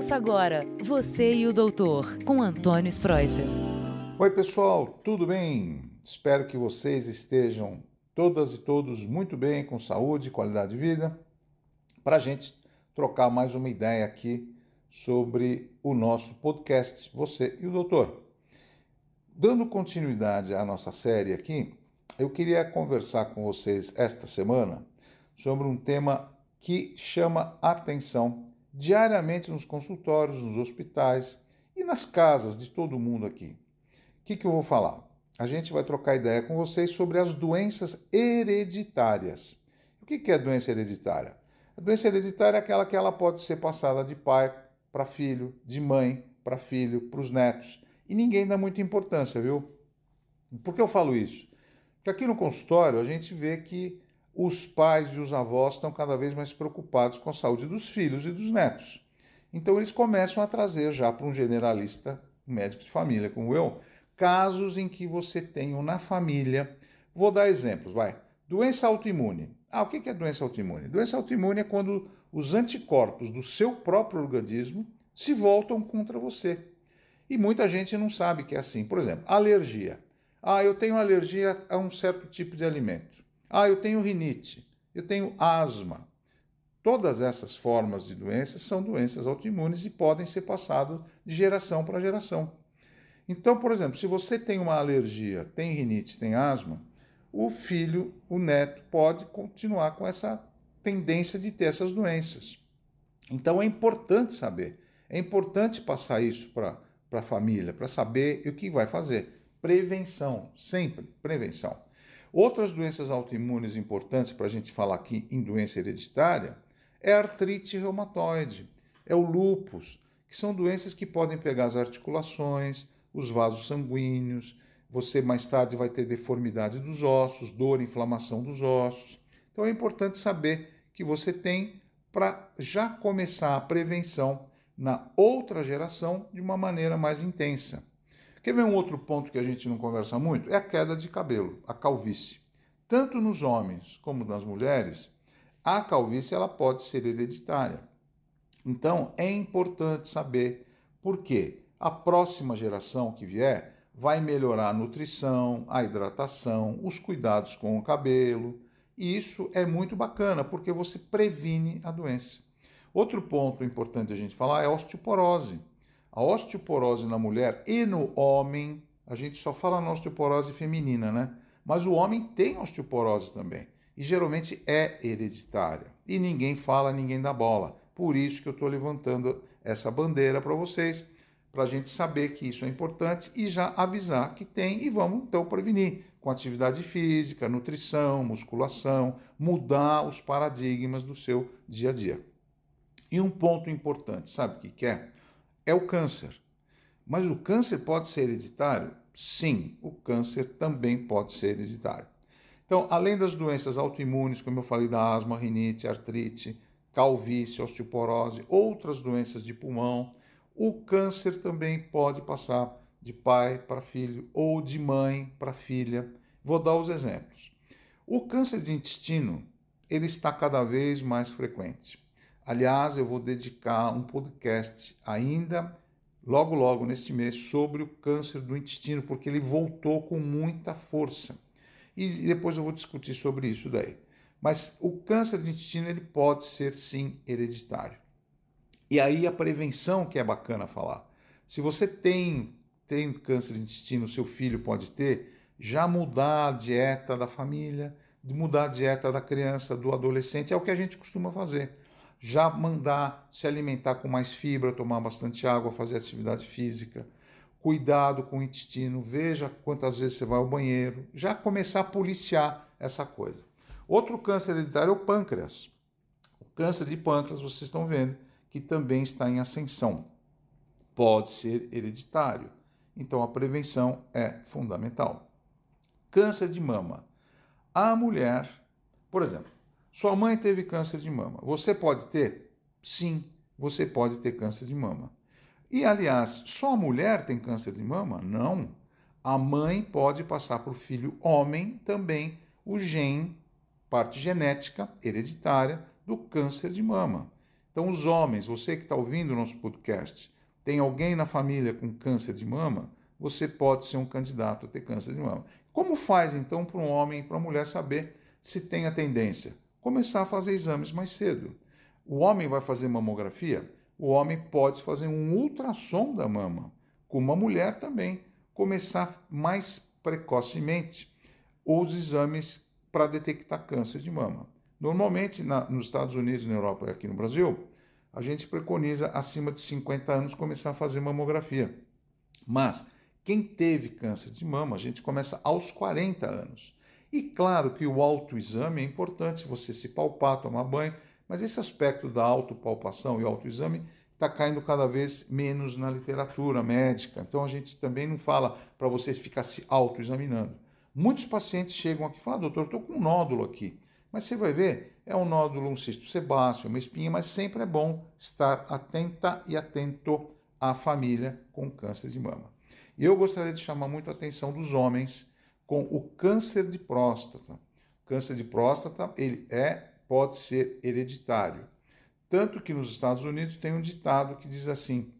Ouça agora Você e o Doutor, com Antônio Spreuser. Oi, pessoal, tudo bem? Espero que vocês estejam todas e todos muito bem, com saúde qualidade de vida, para a gente trocar mais uma ideia aqui sobre o nosso podcast, Você e o Doutor. Dando continuidade à nossa série aqui, eu queria conversar com vocês esta semana sobre um tema que chama atenção diariamente nos consultórios, nos hospitais e nas casas de todo mundo aqui. O que, que eu vou falar? A gente vai trocar ideia com vocês sobre as doenças hereditárias. O que, que é doença hereditária? A doença hereditária é aquela que ela pode ser passada de pai para filho, de mãe para filho, para os netos. E ninguém dá muita importância, viu? Por que eu falo isso? Porque aqui no consultório a gente vê que os pais e os avós estão cada vez mais preocupados com a saúde dos filhos e dos netos. Então eles começam a trazer já para um generalista, médico de família como eu, casos em que você tem na família. Vou dar exemplos, vai. Doença autoimune. Ah, o que é doença autoimune? Doença autoimune é quando os anticorpos do seu próprio organismo se voltam contra você. E muita gente não sabe que é assim. Por exemplo, alergia. Ah, eu tenho alergia a um certo tipo de alimento. Ah, eu tenho rinite, eu tenho asma. Todas essas formas de doenças são doenças autoimunes e podem ser passadas de geração para geração. Então, por exemplo, se você tem uma alergia, tem rinite, tem asma, o filho, o neto, pode continuar com essa tendência de ter essas doenças. Então é importante saber, é importante passar isso para a família, para saber o que vai fazer. Prevenção, sempre prevenção. Outras doenças autoimunes importantes para a gente falar aqui em doença hereditária é a artrite reumatoide, é o lúpus, que são doenças que podem pegar as articulações, os vasos sanguíneos, você mais tarde vai ter deformidade dos ossos, dor, inflamação dos ossos. Então é importante saber que você tem para já começar a prevenção na outra geração de uma maneira mais intensa. Quer ver um outro ponto que a gente não conversa muito? É a queda de cabelo, a calvície. Tanto nos homens como nas mulheres, a calvície ela pode ser hereditária. Então é importante saber por quê. A próxima geração que vier vai melhorar a nutrição, a hidratação, os cuidados com o cabelo. E isso é muito bacana porque você previne a doença. Outro ponto importante a gente falar é a osteoporose. A osteoporose na mulher e no homem, a gente só fala na osteoporose feminina, né? Mas o homem tem osteoporose também. E geralmente é hereditária. E ninguém fala, ninguém dá bola. Por isso que eu estou levantando essa bandeira para vocês, para a gente saber que isso é importante e já avisar que tem e vamos então prevenir com atividade física, nutrição, musculação, mudar os paradigmas do seu dia a dia. E um ponto importante, sabe o que é? É o câncer. Mas o câncer pode ser hereditário? Sim, o câncer também pode ser hereditário. Então, além das doenças autoimunes, como eu falei da asma, rinite, artrite, calvície, osteoporose, outras doenças de pulmão, o câncer também pode passar de pai para filho ou de mãe para filha. Vou dar os exemplos. O câncer de intestino, ele está cada vez mais frequente. Aliás, eu vou dedicar um podcast ainda logo logo neste mês sobre o câncer do intestino, porque ele voltou com muita força. E depois eu vou discutir sobre isso daí. Mas o câncer do intestino ele pode ser sim hereditário. E aí a prevenção que é bacana falar. Se você tem tem câncer de intestino, seu filho pode ter, já mudar a dieta da família, mudar a dieta da criança, do adolescente, é o que a gente costuma fazer já mandar se alimentar com mais fibra, tomar bastante água, fazer atividade física, cuidado com o intestino, veja quantas vezes você vai ao banheiro, já começar a policiar essa coisa. Outro câncer hereditário é o pâncreas. O câncer de pâncreas, vocês estão vendo, que também está em ascensão. Pode ser hereditário. Então a prevenção é fundamental. Câncer de mama. A mulher, por exemplo, sua mãe teve câncer de mama. Você pode ter? Sim, você pode ter câncer de mama. E, aliás, só a mulher tem câncer de mama? Não. A mãe pode passar para o filho homem também o gene, parte genética hereditária do câncer de mama. Então, os homens, você que está ouvindo o nosso podcast, tem alguém na família com câncer de mama, você pode ser um candidato a ter câncer de mama. Como faz então para um homem e para uma mulher saber se tem a tendência? Começar a fazer exames mais cedo. O homem vai fazer mamografia, o homem pode fazer um ultrassom da mama, como a mulher também. Começar mais precocemente os exames para detectar câncer de mama. Normalmente, na, nos Estados Unidos, na Europa e aqui no Brasil, a gente preconiza acima de 50 anos começar a fazer mamografia. Mas quem teve câncer de mama, a gente começa aos 40 anos. E claro que o autoexame é importante, você se palpar, tomar banho, mas esse aspecto da autopalpação e autoexame está caindo cada vez menos na literatura médica. Então a gente também não fala para você ficar se autoexaminando. Muitos pacientes chegam aqui e falam, ah, doutor, estou com um nódulo aqui. Mas você vai ver, é um nódulo, um cisto sebáceo, uma espinha, mas sempre é bom estar atenta e atento à família com câncer de mama. E eu gostaria de chamar muito a atenção dos homens com o câncer de próstata. Câncer de próstata, ele é pode ser hereditário. Tanto que nos Estados Unidos tem um ditado que diz assim: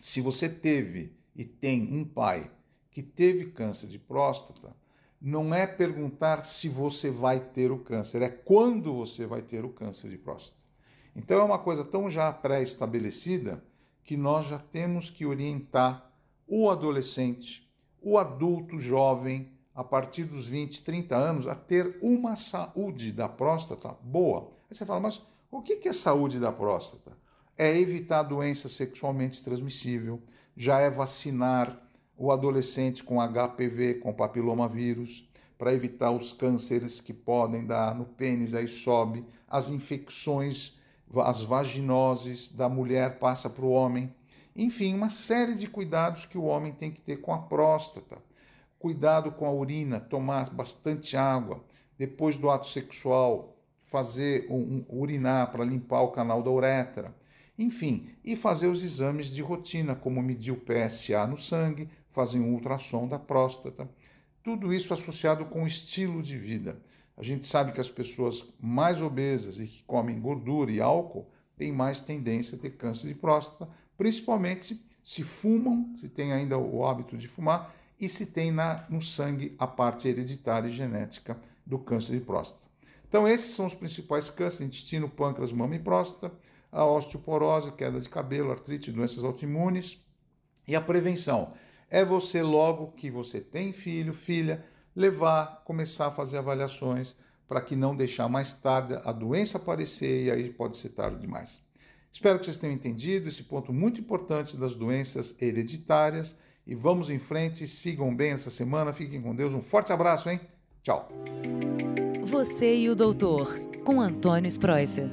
se você teve e tem um pai que teve câncer de próstata, não é perguntar se você vai ter o câncer, é quando você vai ter o câncer de próstata. Então é uma coisa tão já pré-estabelecida que nós já temos que orientar o adolescente, o adulto jovem, a partir dos 20, 30 anos, a ter uma saúde da próstata boa. Aí você fala, mas o que é saúde da próstata? É evitar doença sexualmente transmissível, já é vacinar o adolescente com HPV, com papilomavírus, para evitar os cânceres que podem dar no pênis, aí sobe, as infecções, as vaginoses da mulher passa para o homem. Enfim, uma série de cuidados que o homem tem que ter com a próstata. Cuidado com a urina, tomar bastante água. Depois do ato sexual, fazer um, um urinar para limpar o canal da uretra. Enfim, e fazer os exames de rotina, como medir o PSA no sangue, fazer um ultrassom da próstata. Tudo isso associado com o estilo de vida. A gente sabe que as pessoas mais obesas e que comem gordura e álcool têm mais tendência a ter câncer de próstata, principalmente se fumam, se tem ainda o hábito de fumar e se tem na, no sangue a parte hereditária e genética do câncer de próstata. Então, esses são os principais cânceres: intestino, pâncreas, mama e próstata a osteoporose, queda de cabelo, artrite, doenças autoimunes. E a prevenção é você, logo que você tem filho, filha, levar, começar a fazer avaliações para que não deixar mais tarde a doença aparecer e aí pode ser tarde demais. Espero que vocês tenham entendido esse ponto muito importante das doenças hereditárias e vamos em frente, sigam bem essa semana, fiquem com Deus, um forte abraço, hein? Tchau. Você e o doutor, com Antônio Spreuser.